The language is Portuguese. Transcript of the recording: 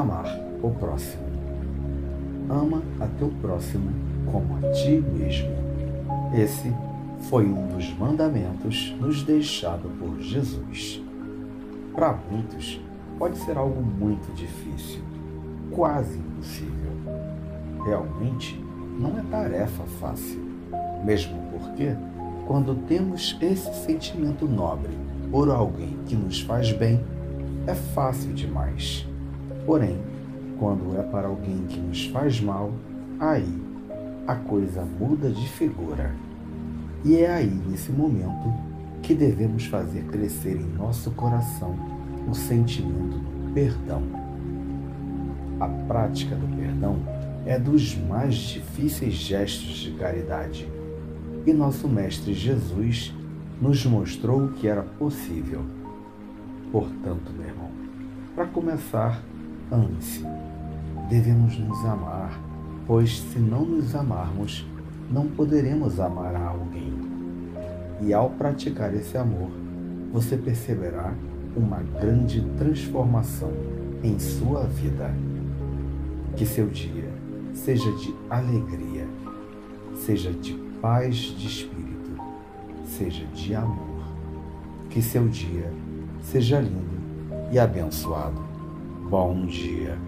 amar o próximo. Ama a teu próximo como a ti mesmo. Esse foi um dos mandamentos nos deixado por Jesus. Para muitos, pode ser algo muito difícil, quase impossível. Realmente, não é tarefa fácil, mesmo porque, quando temos esse sentimento nobre por alguém que nos faz bem, é fácil demais. Porém, quando é para alguém que nos faz mal, aí a coisa muda de figura. E é aí, nesse momento, que devemos fazer crescer em nosso coração o sentimento do perdão. A prática do perdão é dos mais difíceis gestos de caridade. E nosso Mestre Jesus nos mostrou que era possível. Portanto, meu irmão, para começar, ame-se. Devemos nos amar, pois se não nos amarmos, não poderemos amar a alguém. E ao praticar esse amor, você perceberá uma grande transformação em sua vida. Que seu dia seja de alegria, seja de paz de espírito, seja de amor. Que seu dia seja lindo e abençoado. Bom dia.